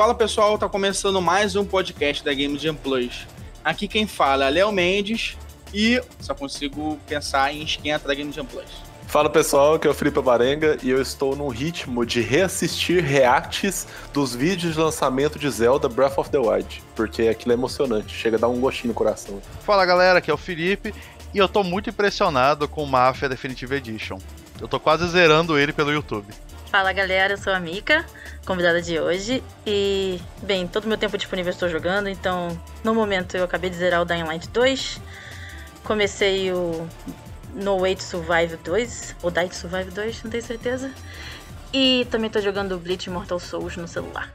Fala pessoal, tá começando mais um podcast da Game Jam Plus. Aqui quem fala é Léo Mendes e só consigo pensar em esquenta da Game Jam Plus. Fala pessoal, aqui é o Felipe Barenga e eu estou num ritmo de reassistir reacts dos vídeos de lançamento de Zelda Breath of the Wild, porque aquilo é emocionante, chega a dar um gostinho no coração. Fala galera, aqui é o Felipe e eu tô muito impressionado com o Mafia Definitive Edition. Eu tô quase zerando ele pelo YouTube. Fala galera, eu sou a Mika, convidada de hoje. E, bem, todo meu tempo disponível eu estou jogando, então no momento eu acabei de zerar o Dying Light 2. Comecei o No Way to Survive 2, ou Die to Survive 2, não tenho certeza. E também estou jogando Bleach Mortal Souls no celular.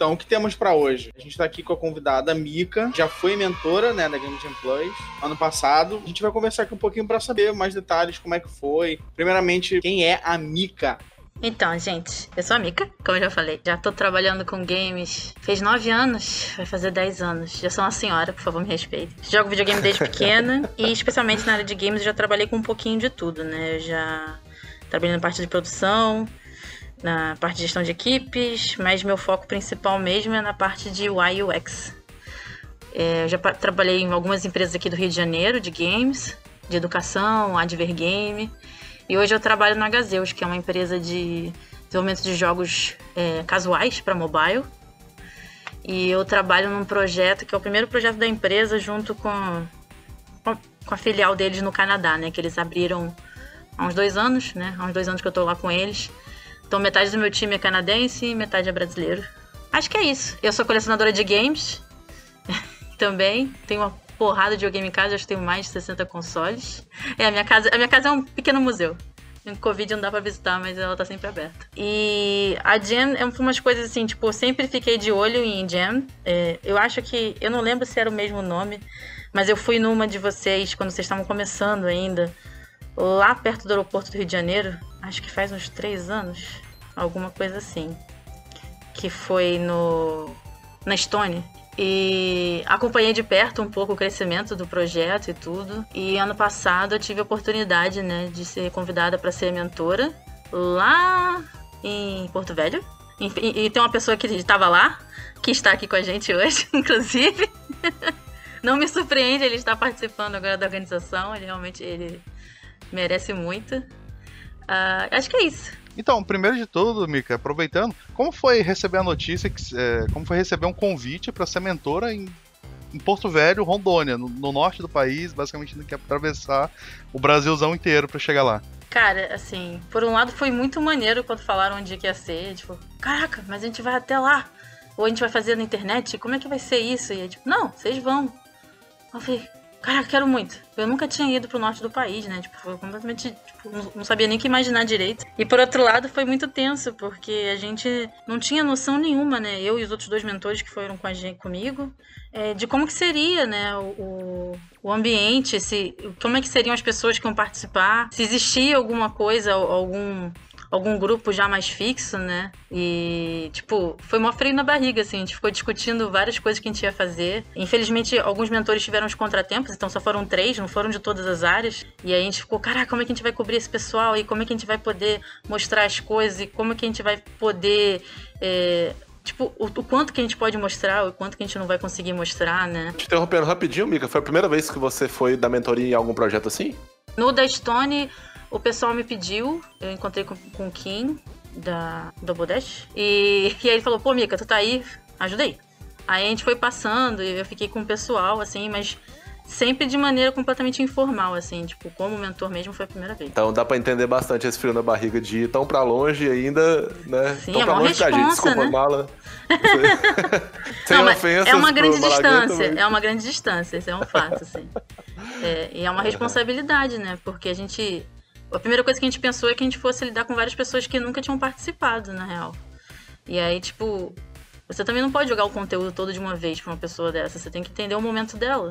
Então, o que temos para hoje? A gente tá aqui com a convidada Mika, já foi mentora, né, da Game Jam Plus ano passado. A gente vai conversar aqui um pouquinho para saber mais detalhes, como é que foi. Primeiramente, quem é a Mika? Então, gente, eu sou a Mika, como eu já falei. Já tô trabalhando com games. Fez nove anos, vai fazer dez anos. Já sou uma senhora, por favor, me respeite. Jogo videogame desde pequena e, especialmente na área de games, eu já trabalhei com um pouquinho de tudo, né? Eu já trabalhei na parte de produção, na parte de gestão de equipes, mas meu foco principal mesmo é na parte de UI UX. É, eu já trabalhei em algumas empresas aqui do Rio de Janeiro, de games, de educação, Advergame, e hoje eu trabalho na Gazeus, que é uma empresa de desenvolvimento de jogos é, casuais para mobile. E eu trabalho num projeto que é o primeiro projeto da empresa junto com, com, a filial deles no Canadá, né? Que eles abriram há uns dois anos, né? Há uns dois anos que eu tô lá com eles. Então metade do meu time é canadense e metade é brasileiro. Acho que é isso. Eu sou colecionadora de games também. Tenho uma porrada de videogame em casa, acho que tenho mais de 60 consoles. É, a minha casa, a minha casa é um pequeno museu. No Covid não dá pra visitar, mas ela tá sempre aberta. E a Jam é umas coisas assim, tipo, eu sempre fiquei de olho em Jam. É, eu acho que. Eu não lembro se era o mesmo nome, mas eu fui numa de vocês quando vocês estavam começando ainda lá perto do aeroporto do Rio de Janeiro, acho que faz uns três anos, alguma coisa assim, que foi no na Estônia. E acompanhei de perto um pouco o crescimento do projeto e tudo. E ano passado eu tive a oportunidade, né, de ser convidada para ser mentora lá em Porto Velho. E, e tem uma pessoa que estava lá, que está aqui com a gente hoje, inclusive. Não me surpreende ele estar participando agora da organização. Ele realmente ele merece muito. Uh, acho que é isso. Então, primeiro de tudo, Mika, aproveitando, como foi receber a notícia, que, é, como foi receber um convite para ser mentora em, em, Porto Velho, Rondônia, no, no, norte do país, basicamente tem que atravessar o Brasilzão inteiro para chegar lá? Cara, assim, por um lado foi muito maneiro quando falaram onde que ia ser, tipo, caraca, mas a gente vai até lá, ou a gente vai fazer na internet, como é que vai ser isso? E aí, tipo, não, vocês vão. Eu falei, Cara, quero muito. Eu nunca tinha ido pro norte do país, né? Tipo, foi completamente. Tipo, não sabia nem que imaginar direito. E por outro lado, foi muito tenso, porque a gente não tinha noção nenhuma, né? Eu e os outros dois mentores que foram com a gente, comigo, é, de como que seria, né? O, o ambiente, se, como é que seriam as pessoas que iam participar, se existia alguma coisa, algum algum grupo já mais fixo, né? E, tipo, foi mó freio na barriga, assim. A gente ficou discutindo várias coisas que a gente ia fazer. Infelizmente, alguns mentores tiveram os contratempos, então só foram três, não foram de todas as áreas. E aí a gente ficou, caraca, como é que a gente vai cobrir esse pessoal? E como é que a gente vai poder mostrar as coisas? E como é que a gente vai poder. É, tipo, o, o, quanto que a gente pode mostrar, o quanto que a gente não vai conseguir mostrar, né? Te interrompendo rapidinho, Mika, foi a primeira vez que você foi da mentoria em algum projeto assim? No da Stone, o pessoal me pediu, eu encontrei com, com o Kim, da Double Dash, e, e aí ele falou, pô, Mika, tu tá aí, ajuda aí. A gente foi passando e eu fiquei com o pessoal, assim, mas sempre de maneira completamente informal, assim, tipo, como mentor mesmo foi a primeira vez. Então dá pra entender bastante esse frio na barriga de ir tão pra longe ainda, né? Sim, tão é pra longe responsa, da gente, desculpa, né? mala. Sem Não, é uma grande distância, é uma grande distância, isso é um fato, assim. É, e é uma responsabilidade, né? Porque a gente a primeira coisa que a gente pensou é que a gente fosse lidar com várias pessoas que nunca tinham participado, na real. E aí, tipo, você também não pode jogar o conteúdo todo de uma vez pra uma pessoa dessa. Você tem que entender o momento dela.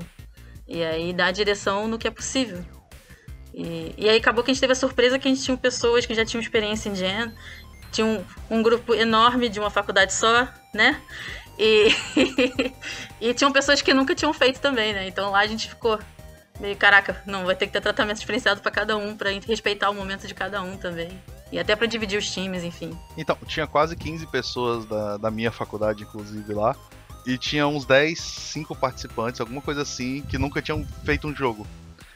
E aí dar a direção no que é possível. E, e aí acabou que a gente teve a surpresa que a gente tinha pessoas que já tinham experiência em Gen, tinha um, um grupo enorme de uma faculdade só, né? E, e tinham pessoas que nunca tinham feito também, né? Então lá a gente ficou meio, caraca, não, vai ter que ter tratamento diferenciado para cada um, para respeitar o momento de cada um também. E até para dividir os times, enfim. Então, tinha quase 15 pessoas da, da minha faculdade, inclusive, lá. E tinha uns 10, 5 participantes, alguma coisa assim, que nunca tinham feito um jogo.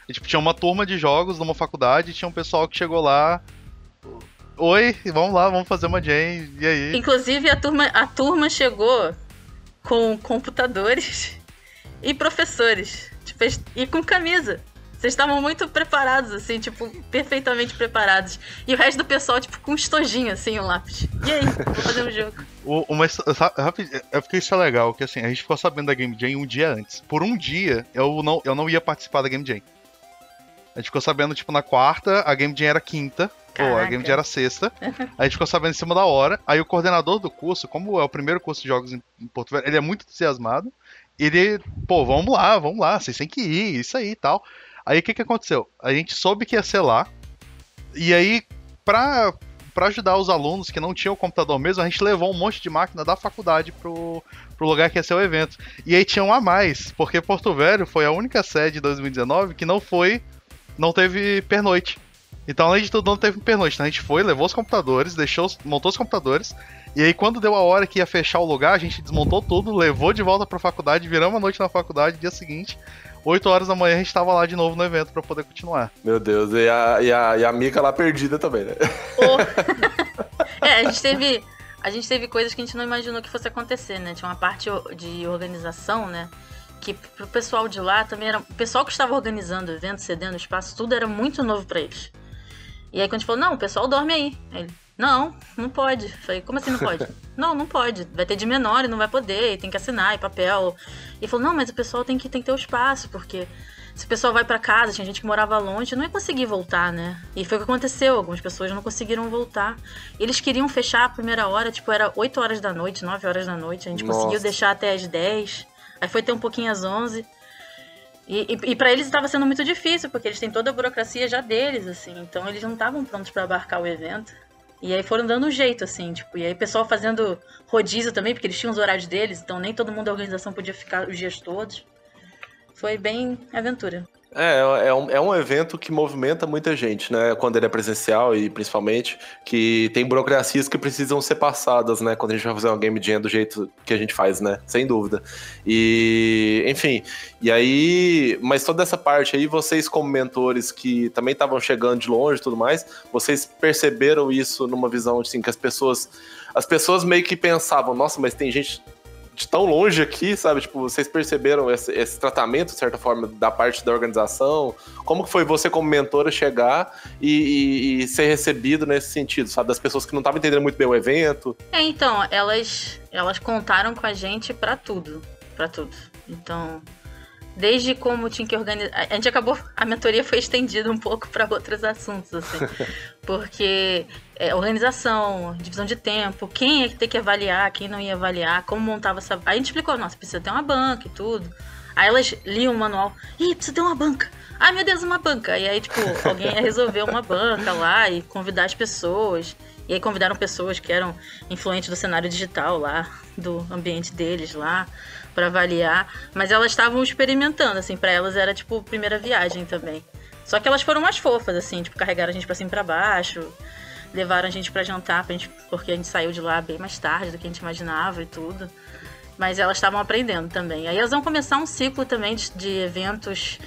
E, tipo, tinha uma turma de jogos numa faculdade e tinha um pessoal que chegou lá. Oi, vamos lá, vamos fazer uma jam, e aí? Inclusive, a turma, a turma chegou com computadores e professores. Tipo, e com camisa. Vocês estavam muito preparados, assim, tipo, perfeitamente preparados. E o resto do pessoal, tipo, com um estojinho, assim, o um lápis. E aí, vou fazer um jogo. O, uma, é porque isso é legal, que assim, a gente ficou sabendo da Game Jam um dia antes. Por um dia, eu não, eu não ia participar da Game Jam. A gente ficou sabendo, tipo, na quarta, a Game Jam era quinta. Caraca. Ou a Game Jam era sexta. a gente ficou sabendo em cima da hora. Aí o coordenador do curso, como é o primeiro curso de jogos em, em Porto Velho, ele é muito entusiasmado. Ele, pô, vamos lá, vamos lá, vocês têm que ir, isso aí e tal. Aí o que, que aconteceu? A gente soube que ia ser lá. E aí, pra, pra ajudar os alunos que não tinham computador mesmo, a gente levou um monte de máquina da faculdade pro, pro lugar que ia ser o evento. E aí tinha um a mais, porque Porto Velho foi a única sede de 2019 que não foi. não teve pernoite. Então, além de tudo, não teve pernoite. Então a gente foi, levou os computadores, deixou, montou os computadores. E aí, quando deu a hora que ia fechar o lugar, a gente desmontou tudo, levou de volta pra faculdade, viramos a noite na faculdade, dia seguinte, 8 horas da manhã a gente tava lá de novo no evento para poder continuar. Meu Deus, e a, e a, e a Mika lá perdida também, né? Oh. é, a gente teve. A gente teve coisas que a gente não imaginou que fosse acontecer, né? Tinha uma parte de organização, né? Que pro pessoal de lá também era. O pessoal que estava organizando o evento, cedendo espaço, tudo era muito novo para eles. E aí quando a gente falou, não, o pessoal dorme aí. aí ele, não, não pode. Falei, como assim não pode? não, não pode. Vai ter de menor e não vai poder, e tem que assinar, e papel. E falou, não, mas o pessoal tem que, tem que ter o espaço, porque se o pessoal vai para casa, tinha gente que morava longe, não ia conseguir voltar, né? E foi o que aconteceu, algumas pessoas não conseguiram voltar. Eles queriam fechar a primeira hora, tipo, era 8 horas da noite, 9 horas da noite, a gente Nossa. conseguiu deixar até as 10. Aí foi ter um pouquinho às 11. E, e, e para eles estava sendo muito difícil, porque eles têm toda a burocracia já deles, assim. Então eles não estavam prontos para abarcar o evento. E aí foram dando um jeito, assim, tipo, e aí pessoal fazendo rodízio também, porque eles tinham os horários deles, então nem todo mundo da organização podia ficar os dias todos. Foi bem aventura. É, é um, é um evento que movimenta muita gente, né? Quando ele é presencial e principalmente que tem burocracias que precisam ser passadas, né? Quando a gente vai fazer uma game jam do jeito que a gente faz, né? Sem dúvida. E, enfim, e aí, mas toda essa parte aí, vocês como mentores que também estavam chegando de longe e tudo mais, vocês perceberam isso numa visão assim que as pessoas as pessoas meio que pensavam, nossa, mas tem gente de tão longe aqui, sabe? Tipo, vocês perceberam esse, esse, tratamento, de certa forma, da parte da organização? Como que foi você, como mentora, chegar e, e, e ser recebido nesse sentido, sabe? Das pessoas que não estavam entendendo muito bem o evento? É, então, elas, elas contaram com a gente para tudo, para tudo. Então, desde como tinha que organizar. A gente acabou. A mentoria foi estendida um pouco para outros assuntos, assim. porque é, organização, divisão de tempo, quem ia ter que avaliar, quem não ia avaliar, como montava essa. Aí a gente explicou, nossa, precisa ter uma banca e tudo. Aí elas liam o manual, ih, precisa ter uma banca. Ai meu Deus, uma banca. E aí, tipo, alguém ia resolver uma banca lá e convidar as pessoas. E aí convidaram pessoas que eram influentes do cenário digital lá, do ambiente deles lá para avaliar, mas elas estavam experimentando, assim, para elas era tipo primeira viagem também. Só que elas foram mais fofas, assim, tipo, carregaram a gente pra cima e pra baixo, levaram a gente para jantar, pra gente, porque a gente saiu de lá bem mais tarde do que a gente imaginava e tudo. Mas elas estavam aprendendo também. Aí elas vão começar um ciclo também de, de eventos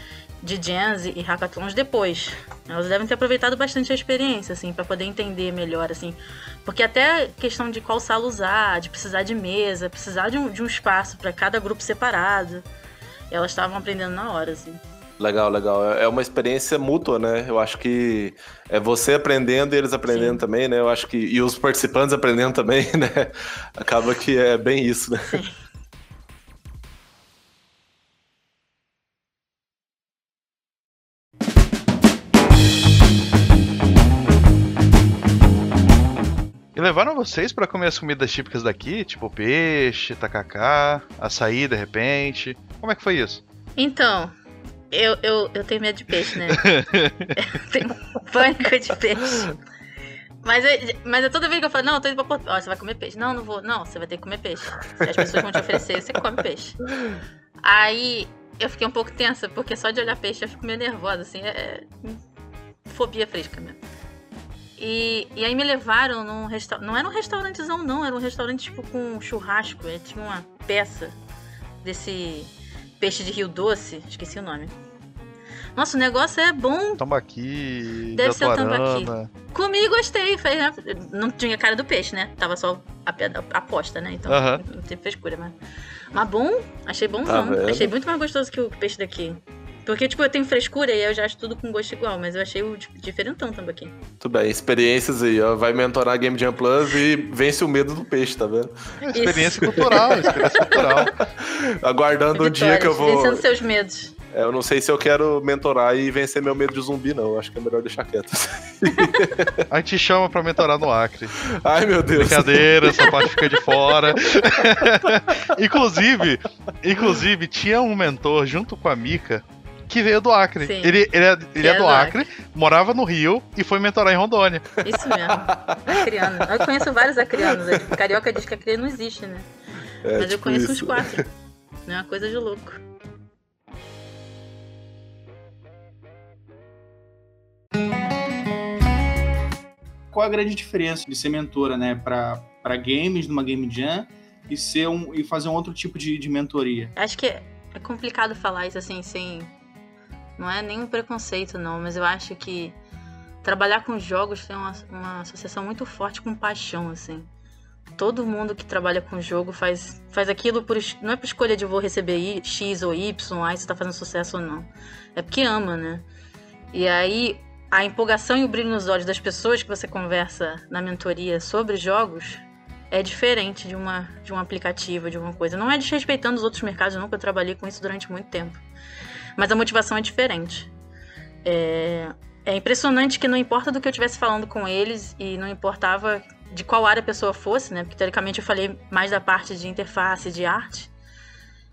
de jams e hackathons depois. Elas devem ter aproveitado bastante a experiência, assim, para poder entender melhor, assim. Porque até questão de qual sala usar, de precisar de mesa, precisar de um, de um espaço para cada grupo separado. Elas estavam aprendendo na hora, assim. Legal, legal. É, é uma experiência mútua, né? Eu acho que é você aprendendo e eles aprendendo Sim. também, né? Eu acho que. E os participantes aprendendo também, né? Acaba que é bem isso, né? Sim. E levaram vocês para comer as comidas típicas daqui, tipo peixe, tacacá, açaí de repente. Como é que foi isso? Então, Eu, eu, eu tenho medo de peixe, né? eu tenho pânico de peixe. Mas, eu, mas eu, toda vez que eu falo, não, eu tô indo pra Portugal, ó, você vai comer peixe. Não, não vou. Não, você vai ter que comer peixe. Se as pessoas vão te oferecer, você come peixe. Aí eu fiquei um pouco tensa, porque só de olhar peixe eu fico meio nervosa, assim, é, é fobia fresca mesmo. E, e aí me levaram num restaurante. Não era um restaurantezão, não, era um restaurante tipo com churrasco. É, tinha uma peça desse peixe de rio doce, esqueci o nome. Nossa, o negócio é bom. Tambaqui. Deve ser o tambaqui. Comi e gostei. Né? Não tinha cara do peixe, né? Tava só a, a posta, né? Então Aham. não teve frescura, mas. Mas bom, achei bonzão. Tá achei muito mais gostoso que o peixe daqui. Porque, tipo, eu tenho frescura e eu já acho tudo com gosto igual, mas eu achei o di- diferentão tambaqui. Tudo bem, experiências aí, ó. Vai mentorar a Game Jam Plus e vence o medo do peixe, tá vendo? É, experiência cultural, experiência cultural. Aguardando o dia que eu vou. Vencendo seus medos. É, eu não sei se eu quero mentorar e vencer meu medo de zumbi, não. Eu Acho que é melhor deixar quieto. A gente chama pra mentorar no Acre. Ai, meu Deus. Brincadeira, essa parte fica de fora. inclusive, inclusive, tinha um mentor junto com a Mika que veio do Acre. Sim. Ele, ele, é, ele é é do do Acre, morava no Rio e foi mentorar em Rondônia. Isso mesmo. Acriano. Eu conheço vários acrianos. Carioca diz que acriano não existe, né? É, Mas eu tipo conheço uns isso. quatro. Não é uma coisa de louco. Qual a grande diferença de ser mentora, né, pra, pra games numa Game Jam e, ser um, e fazer um outro tipo de, de mentoria? Acho que é é complicado falar isso assim, sem. Não é nenhum preconceito, não, mas eu acho que trabalhar com jogos tem uma, uma associação muito forte com paixão, assim. Todo mundo que trabalha com jogo faz, faz aquilo por. Não é por escolha de vou receber I- X ou Y, isso tá fazendo sucesso ou não. É porque ama, né? E aí, a empolgação e o brilho nos olhos das pessoas que você conversa na mentoria sobre jogos é diferente de, uma, de um aplicativo, de uma coisa. Não é desrespeitando os outros mercados, nunca trabalhei com isso durante muito tempo. Mas a motivação é diferente. É, é impressionante que não importa do que eu estivesse falando com eles e não importava de qual área a pessoa fosse, né? Porque teoricamente eu falei mais da parte de interface, de arte.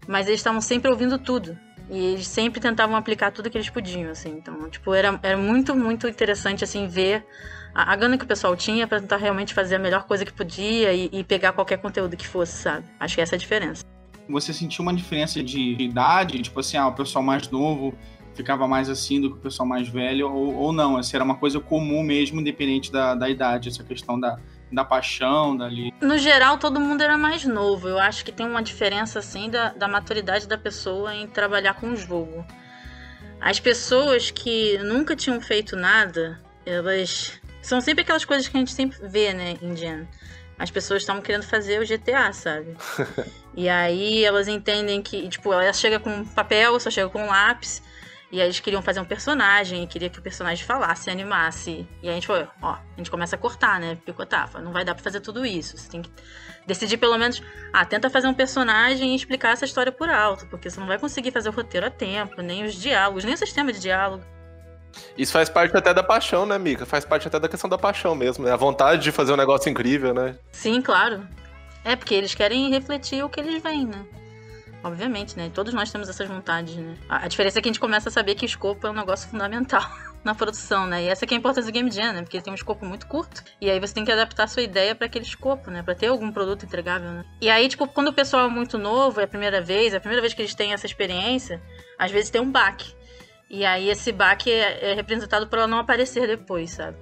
Mas eles estavam sempre ouvindo tudo. E eles sempre tentavam aplicar tudo que eles podiam, assim. Então, tipo, era, era muito, muito interessante, assim, ver a, a gana que o pessoal tinha pra tentar realmente fazer a melhor coisa que podia e, e pegar qualquer conteúdo que fosse, sabe? Acho que essa é a diferença. Você sentiu uma diferença de idade? Tipo assim, ah, o pessoal mais novo ficava mais assim do que o pessoal mais velho? Ou, ou não? Essa era uma coisa comum mesmo, independente da, da idade, essa questão da, da paixão, dali. No geral, todo mundo era mais novo. Eu acho que tem uma diferença, assim, da, da maturidade da pessoa em trabalhar com o jogo. As pessoas que nunca tinham feito nada, elas. São sempre aquelas coisas que a gente sempre vê, né, Gen. As pessoas estavam querendo fazer o GTA, sabe? e aí elas entendem que, tipo, ela chega com papel, só chega com lápis. E aí eles queriam fazer um personagem, queria que o personagem falasse, animasse. E aí a gente falou, ó, a gente começa a cortar, né? Picotar. Fala, Não vai dar pra fazer tudo isso. Você tem que decidir pelo menos, ah, tenta fazer um personagem e explicar essa história por alto, porque você não vai conseguir fazer o roteiro a tempo, nem os diálogos, nem o sistema de diálogo. Isso faz parte até da paixão, né, Mika? Faz parte até da questão da paixão mesmo, né? A vontade de fazer um negócio incrível, né? Sim, claro. É porque eles querem refletir o que eles veem, né? Obviamente, né? Todos nós temos essas vontades, né? A diferença é que a gente começa a saber que o escopo é um negócio fundamental na produção, né? E essa que é a importância do Game Jam, né? Porque ele tem um escopo muito curto. E aí você tem que adaptar a sua ideia para aquele escopo, né? Pra ter algum produto entregável, né? E aí, tipo, quando o pessoal é muito novo, é a primeira vez, é a primeira vez que eles têm essa experiência, às vezes tem um baque. E aí esse baque é, é representado por ela não aparecer depois, sabe?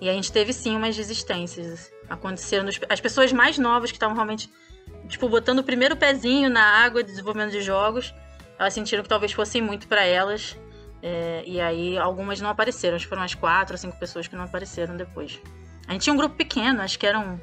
E a gente teve sim umas desistências. Aconteceram. nos- As pessoas mais novas que estavam realmente, tipo, botando o primeiro pezinho na água de desenvolvimento de jogos, elas sentiram que talvez fosse muito pra elas. é, e aí algumas não apareceram. Acho que foram umas quatro ou cinco pessoas que não apareceram depois. A gente tinha um grupo pequeno, acho que eram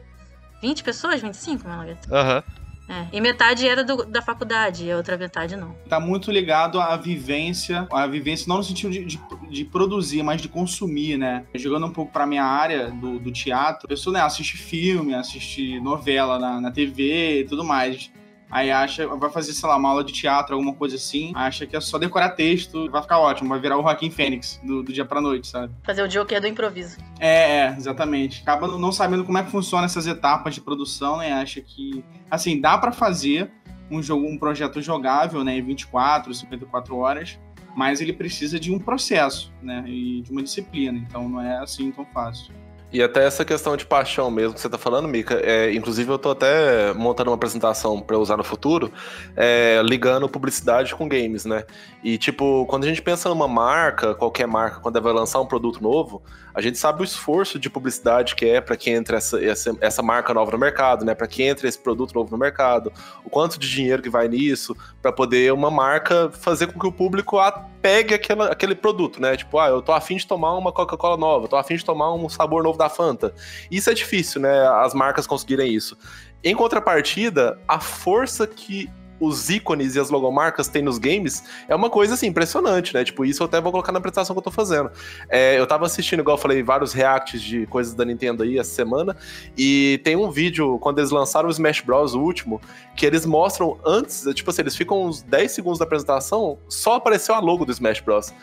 20 pessoas, 25, Malagueta. Aham. É. E metade era do- da faculdade, e a outra metade não. Tá muito ligado à vivência, à vivência não no sentido de, de, de produzir, mas de consumir, né? Jogando um pouco pra minha área do, do teatro, a pessoa né, assiste filme, assiste novela na, na TV e tudo mais. Aí acha, vai fazer, sei lá, uma aula de teatro, alguma coisa assim, acha que é só decorar texto, vai ficar ótimo, vai virar o Joaquim Fênix do, do dia pra noite, sabe? Fazer o Joker do improviso. É, é, exatamente. Acaba não sabendo como é que funciona essas etapas de produção, né? Acha que, assim, dá pra fazer um jogo, um projeto jogável, né, em 24, 54 horas, mas ele precisa de um processo, né? E de uma disciplina. Então não é assim tão fácil. E até essa questão de paixão mesmo que você tá falando, Mika, é, inclusive eu tô até montando uma apresentação para usar no futuro, é, ligando publicidade com games, né? E tipo, quando a gente pensa numa marca, qualquer marca, quando ela vai lançar um produto novo, a gente sabe o esforço de publicidade que é para que entre essa, essa, essa, marca nova no mercado, né? Para que entre esse produto novo no mercado, o quanto de dinheiro que vai nisso, para poder uma marca fazer com que o público pegue aquela, aquele produto, né? Tipo, ah, eu tô afim de tomar uma Coca-Cola nova, tô afim de tomar um sabor novo da Fanta. Isso é difícil, né? As marcas conseguirem isso. Em contrapartida, a força que os ícones e as logomarcas têm nos games é uma coisa assim impressionante, né? Tipo, isso eu até vou colocar na apresentação que eu tô fazendo. É, eu tava assistindo, igual eu falei, vários reacts de coisas da Nintendo aí essa semana, e tem um vídeo quando eles lançaram o Smash Bros. o último, que eles mostram antes, tipo assim, eles ficam uns 10 segundos da apresentação, só apareceu a logo do Smash Bros.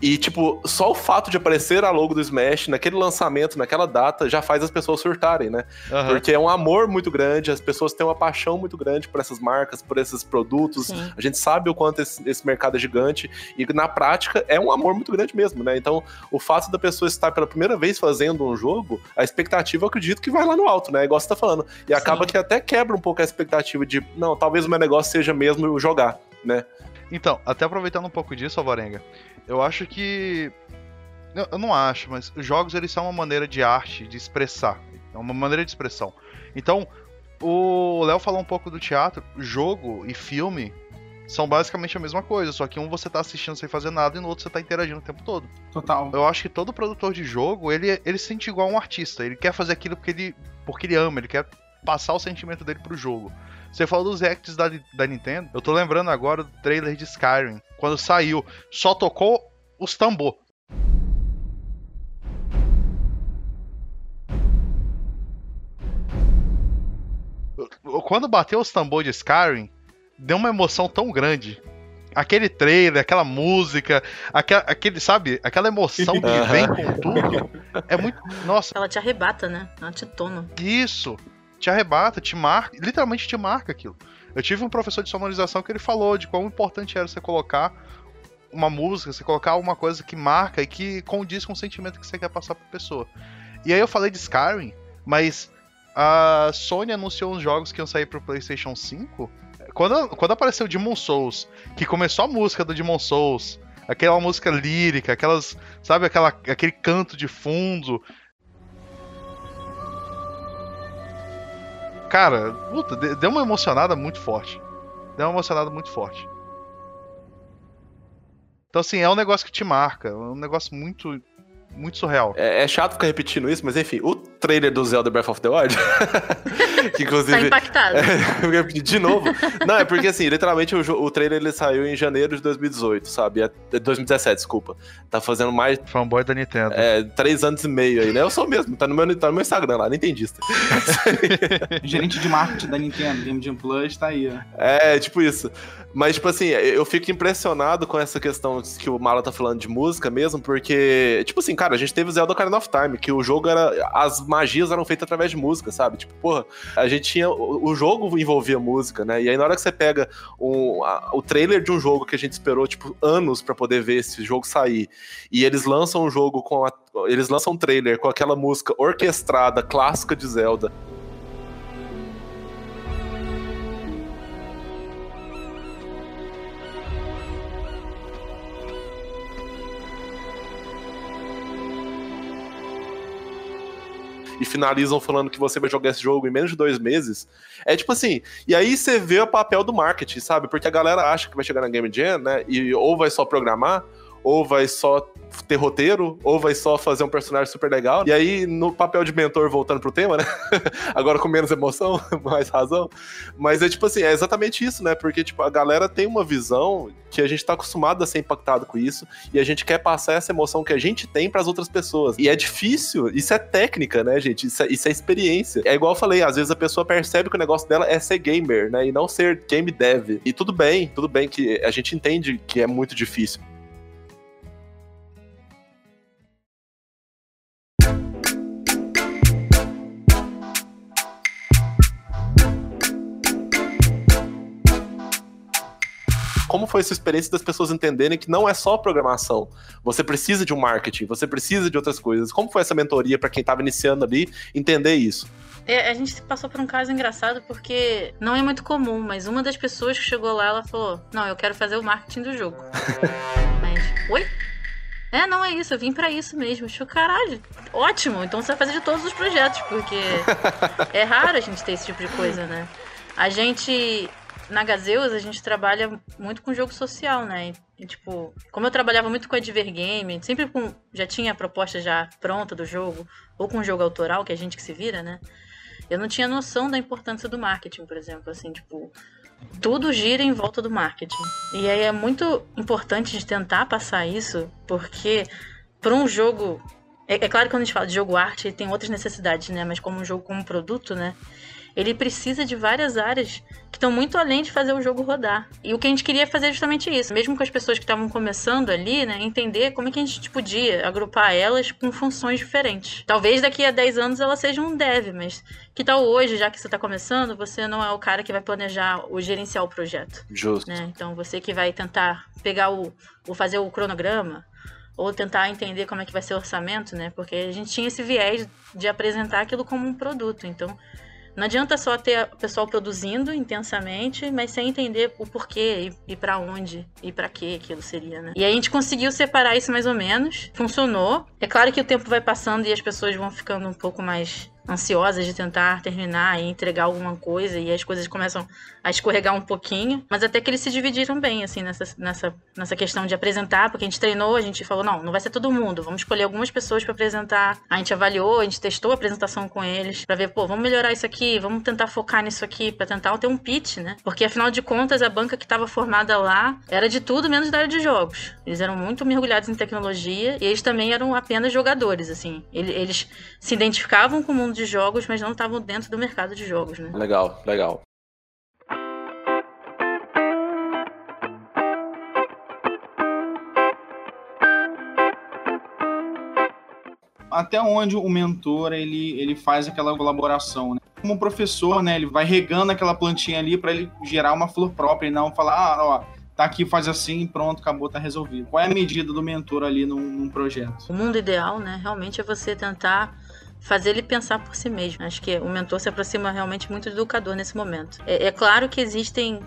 E, tipo, só o fato de aparecer a logo do Smash naquele lançamento, naquela data, já faz as pessoas surtarem, né? Uhum. Porque é um amor muito grande, as pessoas têm uma paixão muito grande por essas marcas, por esses produtos. Sim. A gente sabe o quanto esse, esse, mercado é gigante e, na prática, é um amor muito grande mesmo, né? Então, o fato da pessoa estar pela primeira vez fazendo um jogo, a expectativa, eu acredito que vai lá no alto, né? Igual você tá falando. E Sim. acaba que até quebra um pouco a expectativa de, não, talvez o meu negócio seja mesmo jogar, né? Então, até aproveitando um pouco disso, Alvarenga, eu acho que. Eu não acho, mas os jogos eles são uma maneira de arte, de expressar. É uma maneira de expressão. Então, o Léo falou um pouco do teatro. Jogo e filme são basicamente a mesma coisa, só que um você tá assistindo sem fazer nada e no outro você tá interagindo o tempo todo. Total. Eu acho que todo produtor de jogo, ele, ele se sente igual um artista. Ele quer fazer aquilo porque ele, porque ele ama, ele quer passar o sentimento dele pro jogo. Você falou dos reacts da, da Nintendo. Eu tô lembrando agora do trailer de Skyrim. Quando saiu, só tocou os tambor. Quando bateu os tambor de Skyrim, deu uma emoção tão grande. Aquele trailer, aquela música, aquela, aquele, sabe, aquela emoção que vem com tudo. É muito. Nossa. Ela te arrebata, né? Ela te toma. Isso te arrebata, te marca, literalmente te marca aquilo. Eu tive um professor de sonorização que ele falou de quão importante era você colocar uma música, você colocar alguma coisa que marca e que condiz com o sentimento que você quer passar pra pessoa. E aí eu falei de Skyrim, mas a Sony anunciou uns jogos que iam sair pro PlayStation 5. Quando, quando apareceu Demon Souls, que começou a música do Demon Souls, aquela música lírica, aquelas, sabe, aquela, aquele canto de fundo, cara, puta, deu uma emocionada muito forte. Deu uma emocionada muito forte. Então, assim, é um negócio que te marca. É um negócio muito muito surreal. É, é, chato ficar repetindo isso, mas enfim, o trailer do Zelda Breath of the Wild, que inclusive... Tá impactado. É, de novo. Não, é porque assim, literalmente o, o trailer ele saiu em janeiro de 2018, sabe? É 2017, desculpa. Tá fazendo mais... Fanboy da Nintendo. É, três anos e meio aí, né? Eu sou mesmo, tá no meu, tá no meu Instagram lá, nintendista. Gerente de marketing da Nintendo, Game Jam Plus, tá aí, ó. É, tipo isso. Mas, tipo assim, eu fico impressionado com essa questão que o Mala tá falando de música mesmo, porque, tipo assim, cara, a gente teve o Zelda Ocarina of Time, que o jogo era. As magias eram feitas através de música, sabe? Tipo, porra, a gente tinha. O jogo envolvia música, né? E aí, na hora que você pega um, a, o trailer de um jogo que a gente esperou, tipo, anos para poder ver esse jogo sair, e eles lançam um jogo com a. Eles lançam um trailer com aquela música orquestrada, clássica de Zelda. E finalizam falando que você vai jogar esse jogo em menos de dois meses. É tipo assim, e aí você vê o papel do marketing, sabe? Porque a galera acha que vai chegar na Game Jam, né? E ou vai só programar, ou vai só ter roteiro, ou vai só fazer um personagem super legal. E aí, no papel de mentor, voltando pro tema, né? Agora com menos emoção, mais razão. Mas é tipo assim, é exatamente isso, né? Porque, tipo, a galera tem uma visão que a gente tá acostumado a ser impactado com isso, e a gente quer passar essa emoção que a gente tem para as outras pessoas. E é difícil, isso é técnica, né, gente? Isso é, isso é experiência. É igual eu falei, às vezes a pessoa percebe que o negócio dela é ser gamer, né? E não ser game dev. E tudo bem, tudo bem que a gente entende que é muito difícil. Como foi essa experiência das pessoas entenderem que não é só programação. Você precisa de um marketing, você precisa de outras coisas. Como foi essa mentoria para quem estava iniciando ali entender isso? É, a gente passou por um caso engraçado porque não é muito comum, mas uma das pessoas que chegou lá, ela falou: Não, eu quero fazer o marketing do jogo. mas, oi? É, não é isso, eu vim para isso mesmo. Eu caralho, ótimo, então você vai fazer de todos os projetos, porque é raro a gente ter esse tipo de coisa, né? A gente, na Gazeus, a gente trabalha muito com jogo social, né? E, tipo, como eu trabalhava muito com Advergame, sempre com, já tinha a proposta já pronta do jogo, ou com jogo autoral, que é a gente que se vira, né? Eu não tinha noção da importância do marketing, por exemplo, assim, tipo, tudo gira em volta do marketing. E aí é muito importante de tentar passar isso, porque para um jogo. É, é, claro que quando a gente fala de jogo arte, tem outras necessidades, né? Mas como um jogo como produto, né? Ele precisa de várias áreas que estão muito além de fazer o jogo rodar. E o que a gente queria fazer é justamente isso, mesmo com as pessoas que estavam começando ali, né, entender como é que a gente podia agrupar elas com funções diferentes. Talvez daqui a 10 anos ela seja um dev, mas que tal hoje, já que você está começando, você não é o cara que vai planejar ou gerenciar o projeto. Justo. Né? Então você que vai tentar pegar o, o fazer o cronograma, ou tentar entender como é que vai ser o orçamento, né? Porque a gente tinha esse viés de apresentar aquilo como um produto. Então, não adianta só ter o pessoal produzindo intensamente, mas sem entender o porquê e, e para onde e para que aquilo seria, né? E aí a gente conseguiu separar isso mais ou menos, funcionou. É claro que o tempo vai passando e as pessoas vão ficando um pouco mais ansiosas de tentar terminar e entregar alguma coisa e as coisas começam a escorregar um pouquinho, mas até que eles se dividiram bem assim nessa, nessa, nessa questão de apresentar, porque a gente treinou, a gente falou, não, não vai ser todo mundo, vamos escolher algumas pessoas para apresentar. A gente avaliou, a gente testou a apresentação com eles para ver, pô, vamos melhorar isso aqui, vamos tentar focar nisso aqui para tentar ter um pitch, né? Porque afinal de contas a banca que estava formada lá era de tudo menos da área de jogos. Eles eram muito mergulhados em tecnologia e eles também eram apenas jogadores, assim. Eles se identificavam com o mundo de jogos, mas não estavam dentro do mercado de jogos, né? Legal, legal. até onde o mentor ele, ele faz aquela colaboração, né? Como professor, né, ele vai regando aquela plantinha ali para ele gerar uma flor própria e não falar, ah, ó, tá aqui, faz assim, pronto, acabou, tá resolvido. Qual é a medida do mentor ali num, num projeto? O mundo ideal, né, realmente é você tentar fazer ele pensar por si mesmo. Acho que o mentor se aproxima realmente muito do educador nesse momento. É, é claro que existem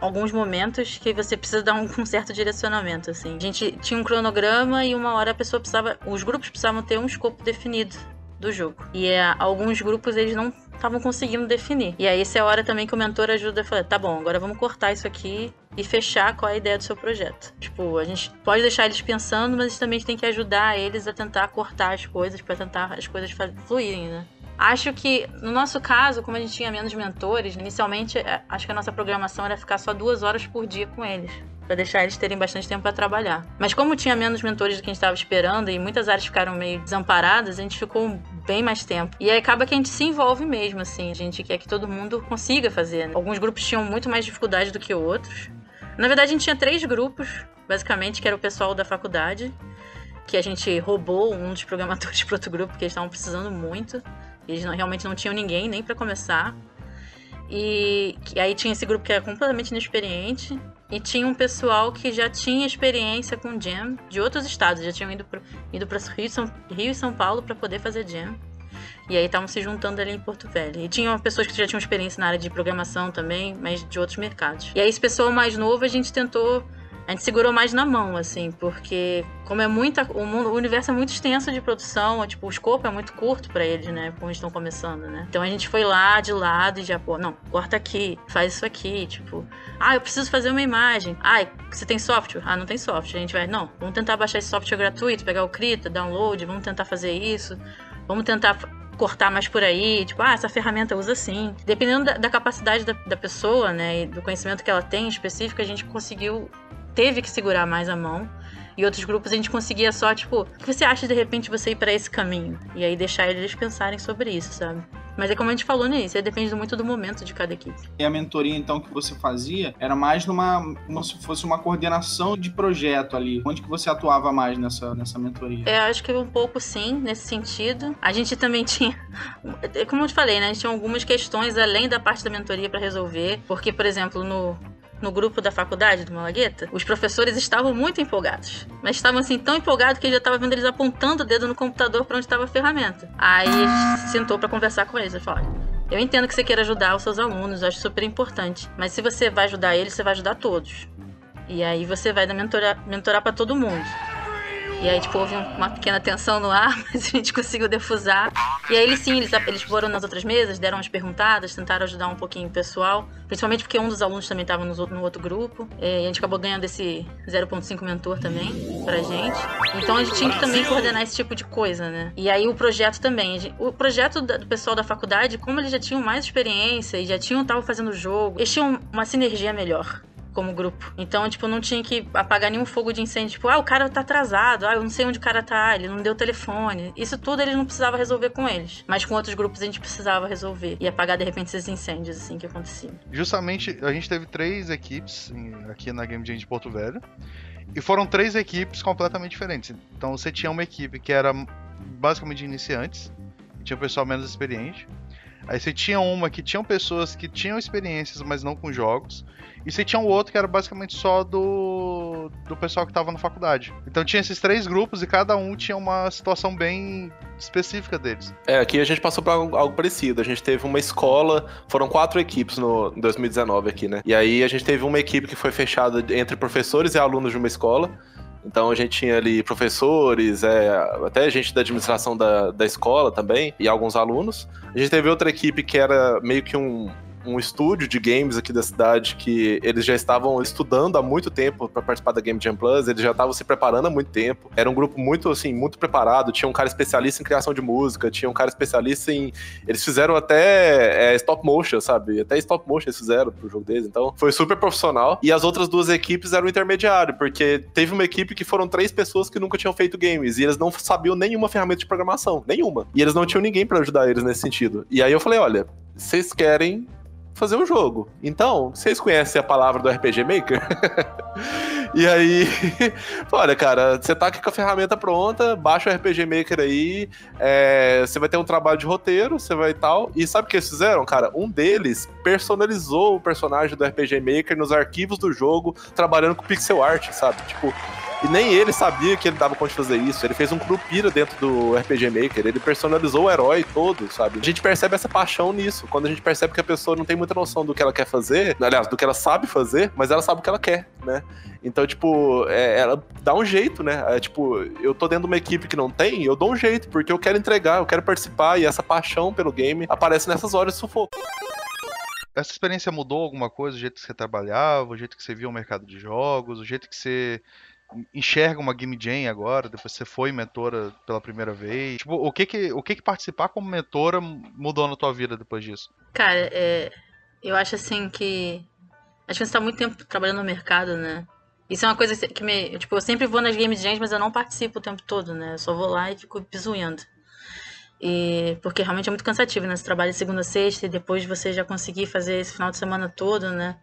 alguns momentos que você precisa dar um, um, certo direcionamento, assim. A gente tinha um cronograma e uma hora a pessoa precisava, os grupos precisavam ter um escopo definido do jogo. E é, alguns grupos eles não estavam conseguindo definir. E aí essa é a hora também que o mentor ajuda a falar, tá bom, agora vamos cortar isso aqui e fechar qual é a ideia do seu projeto. Tipo, a gente pode deixar eles pensando, mas também tem que ajudar eles a tentar cortar as coisas para tentar as coisas fluírem, né? Acho que, no nosso caso, como a gente tinha menos mentores, inicialmente é, acho que a nossa programação era ficar só duas horas por dia com eles para deixar eles terem bastante tempo para trabalhar. Mas como tinha menos mentores do que a gente estava esperando e muitas áreas ficaram meio desamparadas, a gente ficou bem mais tempo. E aí acaba que a gente se envolve mesmo, assim. A gente quer que todo mundo consiga fazer. Né? Alguns grupos tinham muito mais dificuldade do que outros. Na verdade, a gente tinha três grupos, basicamente, que era o pessoal da faculdade, que a gente roubou um dos programadores para outro grupo, porque eles estavam precisando muito. Eles não, realmente não tinham ninguém nem para começar. E, e aí tinha esse grupo que era completamente inexperiente. E tinha um pessoal que já tinha experiência com Jam de outros estados, já tinham ido para ido Rio, São, Rio e São Paulo para poder fazer Jam. E aí estavam se juntando ali em Porto Velho. E tinham pessoas que já tinham experiência na área de programação também, mas de outros mercados. E aí esse pessoal mais novo a gente tentou a gente segurou mais na mão, assim, porque como é muita. O, mundo, o universo é muito extenso de produção, é, tipo, o escopo é muito curto para eles, né? Como eles estão começando, né? Então a gente foi lá de lado e já, pô, não, corta aqui, faz isso aqui, tipo, ah, eu preciso fazer uma imagem. Ah, você tem software? Ah, não tem software. A gente vai, não, vamos tentar baixar esse software gratuito, pegar o Krita, download, vamos tentar fazer isso. Vamos tentar cortar mais por aí, tipo, ah, essa ferramenta usa assim. Dependendo da, da capacidade da, da, pessoa, né, e do conhecimento que ela tem específico, a gente conseguiu teve que segurar mais a mão. E outros grupos a gente conseguia só, tipo, o que você acha de repente você ir para esse caminho? E aí deixar eles pensarem sobre isso, sabe? Mas é como a gente falou nisso, depende muito do momento de cada equipe. E a mentoria, então, que você fazia era mais numa. como se fosse uma coordenação de projeto ali. Onde que você atuava mais nessa, nessa mentoria? É, acho que um pouco sim, nesse sentido. A gente também tinha. Como eu te falei, né? A gente tinha algumas questões além da parte da mentoria para resolver. Porque, por exemplo, no no grupo da faculdade do Malagueta, os professores estavam muito empolgados. Mas estavam assim tão empolgados que eu já estava vendo eles apontando o dedo no computador para onde estava a ferramenta. Aí sentou para conversar com eles. Ele falou: eu entendo que você queira ajudar os seus alunos, eu acho super importante. Mas se você vai ajudar eles, você vai ajudar todos. E aí você vai mentorar, mentorar para todo mundo. E aí, tipo, houve uma pequena tensão no ar, mas a gente conseguiu defusar. E aí, eles sim, eles, eles foram nas outras mesas, deram umas perguntadas, tentaram ajudar um pouquinho o pessoal. Principalmente porque um dos alunos também estava no, outro grupo. E a gente acabou ganhando esse 0.5 mentor também pra gente. Então a gente tinha que também coordenar esse tipo de coisa, né? E aí o projeto também. O projeto do pessoal da faculdade, como eles já tinham mais experiência e já tinham, estavam fazendo jogo, eles tinham uma sinergia melhor como grupo. Então, tipo, não tinha que apagar nenhum fogo de incêndio. Tipo, ah, o cara tá atrasado, ah, eu não sei onde o cara tá, ele não deu telefone. Isso tudo eles não precisavam resolver com eles. Mas com outros grupos a gente precisava resolver. E apagar, de repente, esses incêndios, assim, que aconteciam. Justamente, a gente teve três equipes aqui na Game Jam de Porto Velho. E foram três equipes completamente diferentes. Então você tinha uma equipe que era basicamente iniciantes, tinha um pessoal menos experiente. Aí você tinha uma que tinham pessoas que tinham experiências, mas não com jogos. E você tinha um outro que era basicamente só do, do pessoal que estava na faculdade. Então tinha esses três grupos e cada um tinha uma situação bem específica deles. É, aqui a gente passou por algo, algo parecido. A gente teve uma escola, foram quatro equipes no em 2019 aqui, né? E aí a gente teve uma equipe que foi fechada entre professores e alunos de uma escola. Então a gente tinha ali professores, é, até gente da administração da, da escola também, e alguns alunos. A gente teve outra equipe que era meio que um, um estúdio de games aqui da cidade que eles já estavam estudando há muito tempo para participar da Game Jam Plus, eles já estavam se preparando há muito tempo. Era um grupo muito assim, muito preparado, tinha um cara especialista em criação de música, tinha um cara especialista em eles fizeram até é, stop motion, sabe? Até stop motion eles fizeram pro jogo deles. Então, foi super profissional. E as outras duas equipes eram intermediário, porque teve uma equipe que foram três pessoas que nunca tinham feito games e eles não sabiam nenhuma ferramenta de programação, nenhuma. E eles não tinham ninguém para ajudar eles nesse sentido. E aí eu falei, olha, vocês querem fazer um jogo. Então, vocês conhecem a palavra do RPG Maker? e aí, olha, cara, você tá aqui com a ferramenta pronta, baixa o RPG Maker aí, é, você vai ter um trabalho de roteiro, você vai tal. E sabe o que eles fizeram, cara? Um deles personalizou o personagem do RPG Maker nos arquivos do jogo, trabalhando com pixel art, sabe? Tipo, e nem ele sabia que ele dava conta de fazer isso. Ele fez um Curupira dentro do RPG Maker. Ele personalizou o herói todo, sabe? A gente percebe essa paixão nisso. Quando a gente percebe que a pessoa não tem muita noção do que ela quer fazer, aliás, do que ela sabe fazer, mas ela sabe o que ela quer, né? Então, tipo, é, ela dá um jeito, né? É, tipo, eu tô dentro de uma equipe que não tem, eu dou um jeito, porque eu quero entregar, eu quero participar, e essa paixão pelo game aparece nessas horas de sufoco. Essa experiência mudou alguma coisa? O jeito que você trabalhava, o jeito que você via o mercado de jogos, o jeito que você enxerga uma Game Jam agora, depois você foi mentora pela primeira vez? Tipo, o que que, o que que participar como mentora mudou na tua vida depois disso? Cara, é, eu acho assim que. Acho que você tá muito tempo trabalhando no mercado, né? Isso é uma coisa que me. Tipo, eu sempre vou nas Game Jams, mas eu não participo o tempo todo, né? Eu só vou lá e fico pisoiando. E, porque realmente é muito cansativo, né? Você trabalha segunda a sexta e depois você já conseguir fazer esse final de semana todo, né?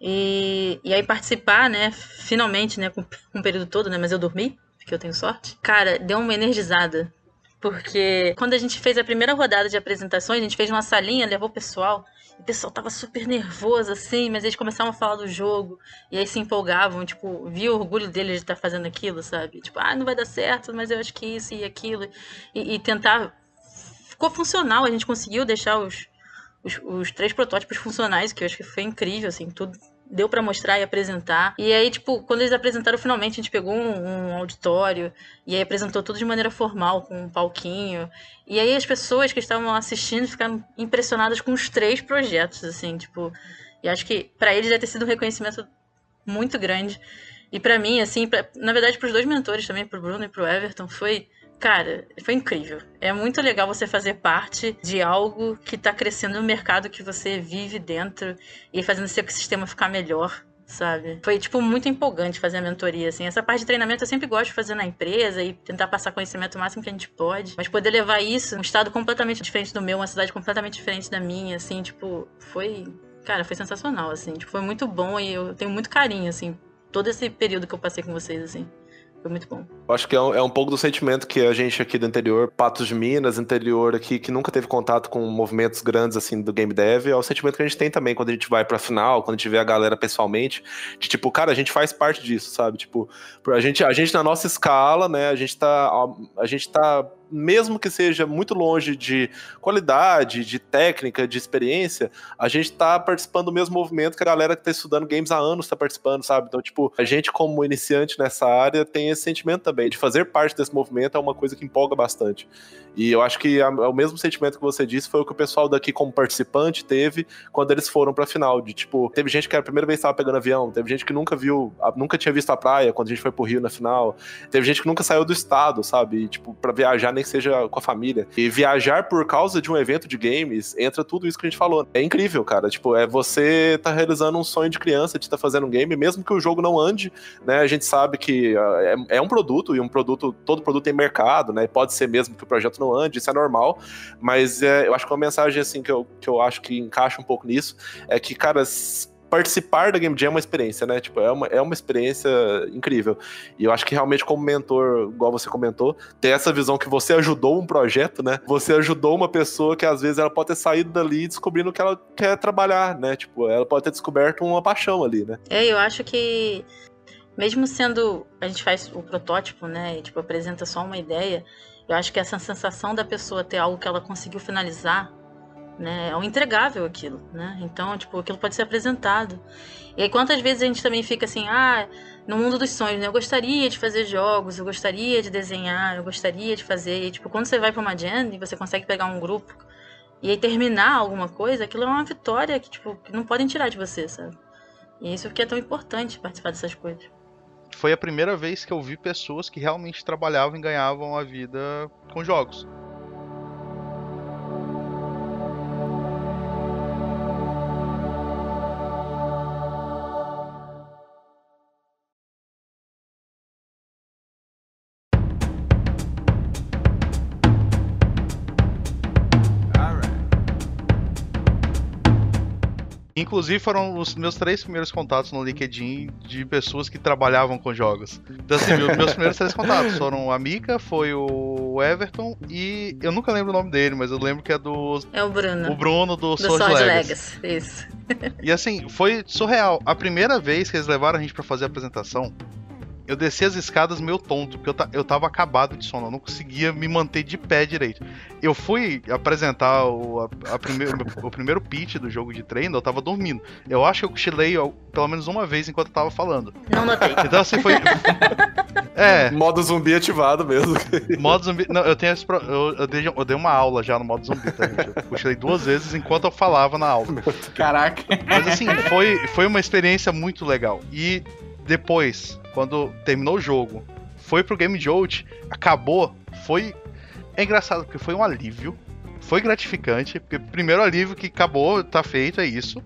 E, e aí participar, né, finalmente, né, com, o período todo, né, mas eu dormi, porque eu tenho sorte. Cara, deu uma energizada. Porque quando a gente fez a primeira rodada de apresentações, a gente fez uma salinha, levou o pessoal. O pessoal tava super nervoso, assim, mas eles começavam a falar do jogo. E aí se empolgavam, tipo, via o orgulho deles de estar fazendo aquilo, sabe? Tipo, ah, não vai dar certo, mas eu acho que isso e aquilo. E, e tentar. Ficou funcional, a gente conseguiu deixar os, os, os, três protótipos funcionais, que eu acho que foi incrível, assim, tudo deu para mostrar e apresentar. E aí, tipo, quando eles apresentaram finalmente, a gente pegou um, um, auditório e aí apresentou tudo de maneira formal, com um palquinho. E aí as pessoas que estavam assistindo ficaram impressionadas com os três projetos, assim, tipo. E acho que para eles deve ter sido um reconhecimento muito grande. E para mim, assim, pra, na verdade, para os dois mentores também, pro Bruno e pro Everton, foi Cara, foi incrível. É muito legal você fazer parte de algo que está crescendo no mercado que você vive dentro e fazendo esse ecossistema ficar melhor sabe? Foi, tipo, muito empolgante fazer a mentoria, assim. Essa parte de treinamento eu sempre gosto de fazer na empresa e tentar passar conhecimento o máximo que a gente pode. Mas poder levar isso, um estado completamente diferente do meu, uma cidade completamente diferente da minha, assim, tipo, foi... Cara, foi sensacional, assim. Tipo, foi muito bom e eu tenho muito carinho, assim, todo esse período que eu passei com vocês, assim. Foi muito bom. Eu acho que é um, é um, pouco do sentimento que a gente aqui do interior, Patos de Minas, interior aqui, que nunca teve contato com movimentos grandes assim do game dev, é o sentimento que a gente tem também quando a gente vai pra final, quando a gente vê a galera pessoalmente, de tipo, cara, a gente faz parte disso, sabe? Tipo, a gente, a gente na nossa escala, né, a gente tá, a gente tá mesmo que seja muito longe de qualidade, de técnica, de experiência, a gente tá participando do mesmo movimento que a galera que tá estudando games há anos tá participando, sabe? Então, tipo, a gente como iniciante nessa área tem esse sentimento também de fazer parte desse movimento é uma coisa que empolga bastante. E eu acho que a, o mesmo sentimento que você disse foi o que o pessoal daqui como participante teve quando eles foram pra final, de tipo, teve gente que era a primeira vez que tava pegando avião, teve gente que nunca viu, nunca tinha visto a praia quando a gente foi pro Rio na final, teve gente que nunca saiu do estado, sabe? E, tipo, pra viajar nem que seja com a família. E viajar por causa de um evento de games, entra tudo isso que a gente falou. É incrível, cara. Tipo, é você tá realizando um sonho de criança de estar tá fazendo um game, mesmo que o jogo não ande, né? A gente sabe que uh, é, é, um produto, e um produto, todo produto tem mercado, né? Pode ser mesmo que o projeto não ande, isso é normal. Mas é, eu acho que uma mensagem, assim, que eu, que eu acho que encaixa um pouco nisso, é que, cara, participar da Game Jam é uma experiência, né? Tipo, é uma, é uma experiência incrível. E eu acho que realmente, como mentor, igual você comentou, ter essa visão que você ajudou um projeto, né? Você ajudou uma pessoa que às vezes ela pode ter saído dali descobrindo que ela quer trabalhar, né? Tipo, ela pode ter descoberto uma paixão ali, né? É, eu acho que mesmo sendo a gente faz o protótipo, né, e tipo apresenta só uma ideia, eu acho que essa sensação da pessoa ter algo que ela conseguiu finalizar né? É um entregável aquilo, né? Então, tipo, aquilo pode ser apresentado. E aí, quantas vezes a gente também fica assim, ah, no mundo dos sonhos, né? Eu gostaria de fazer jogos, eu gostaria de desenhar, eu gostaria de fazer. E, tipo, quando você vai para uma jam e você consegue pegar um grupo e aí terminar alguma coisa, aquilo é uma vitória que, tipo, não podem tirar de você, sabe? E isso que é tão importante participar dessas coisas. Foi a primeira vez que eu vi pessoas que realmente trabalhavam e ganhavam a vida com jogos. Inclusive foram os meus três primeiros contatos no LinkedIn de pessoas que trabalhavam com jogos. Então, assim, meus primeiros três contatos foram a Mika, foi o Everton e eu nunca lembro o nome dele, mas eu lembro que é do. É o Bruno. O Bruno do, do Sword Legacy. Legacy. Isso. E assim, foi surreal. A primeira vez que eles levaram a gente para fazer a apresentação, eu desci as escadas meio tonto, porque eu, eu tava acabado de sono, eu não conseguia me manter de pé direito. Eu fui apresentar o, a, a primeiro, o primeiro pitch do jogo de treino, eu tava dormindo. Eu acho que eu cochilei pelo menos uma vez enquanto eu tava falando. Não notei. Então assim foi. é. Modo zumbi ativado mesmo. Modo zumbi. Não, eu tenho esse pro... eu, eu, dei, eu dei uma aula já no modo zumbi, tá, gente? Eu cochilei duas vezes enquanto eu falava na aula. Caraca. Mas assim, foi, foi uma experiência muito legal. E depois, quando terminou o jogo, foi pro Game Jolt, acabou, foi. É engraçado, porque foi um alívio. Foi gratificante, porque primeiro alívio que acabou, tá feito, é isso.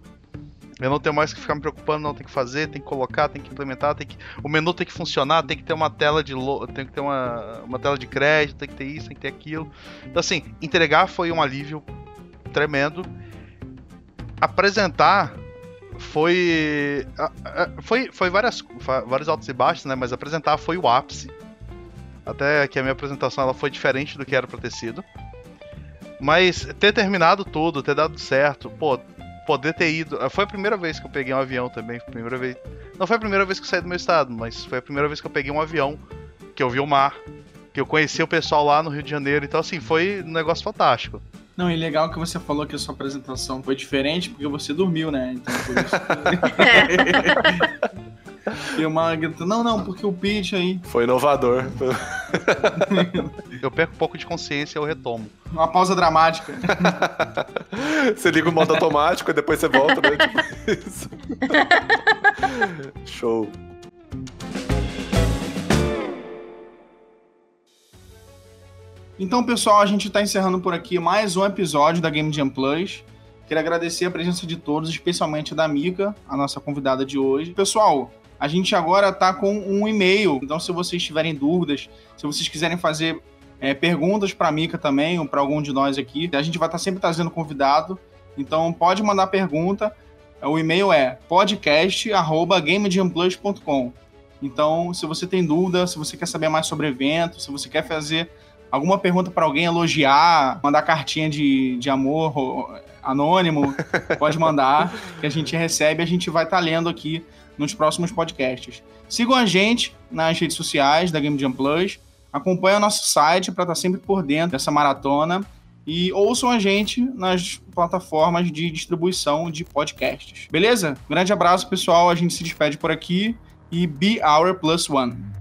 Eu não tenho mais que ficar me preocupando, não tem que fazer, tem que colocar, tem que implementar, tem que o menu tem que funcionar, tem que ter uma tela de lo... tem que ter uma, uma tela de crédito, tem que ter isso, tem que ter aquilo. Então assim, entregar foi um alívio tremendo. Apresentar foi foi foi várias vários altos e baixos, né, mas apresentar foi o ápice. Até que a minha apresentação ela foi diferente do que era para ter sido. Mas ter terminado tudo, ter dado certo, pô, poder ter ido. Foi a primeira vez que eu peguei um avião também. primeira vez. Não foi a primeira vez que eu saí do meu estado, mas foi a primeira vez que eu peguei um avião, que eu vi o mar, que eu conheci o pessoal lá no Rio de Janeiro. Então, assim, foi um negócio fantástico. Não, e legal que você falou que a sua apresentação foi diferente porque você dormiu, né? Então por isso. e o Magno, não, não, porque o pitch aí. Foi inovador. eu perco um pouco de consciência e eu retomo. Uma pausa dramática. você liga o modo automático e depois você volta, né? Tipo isso. Show. Então, pessoal, a gente está encerrando por aqui mais um episódio da Game Jam Plus. Quero agradecer a presença de todos, especialmente da Mika, a nossa convidada de hoje. Pessoal, a gente agora está com um e-mail, então se vocês tiverem dúvidas, se vocês quiserem fazer é, perguntas para a Mika também, ou para algum de nós aqui, a gente vai estar tá sempre trazendo convidado, então pode mandar pergunta. O e-mail é podcast.gamejamplus.com Então, se você tem dúvida, se você quer saber mais sobre evento, se você quer fazer alguma pergunta para alguém, elogiar, mandar cartinha de, de amor anônimo, pode mandar, que a gente recebe e a gente vai estar tá lendo aqui nos próximos podcasts. Sigam a gente nas redes sociais da Game Jam Plus, acompanhem o nosso site para estar tá sempre por dentro dessa maratona e ouçam a gente nas plataformas de distribuição de podcasts. Beleza? Grande abraço, pessoal. A gente se despede por aqui e be our plus one.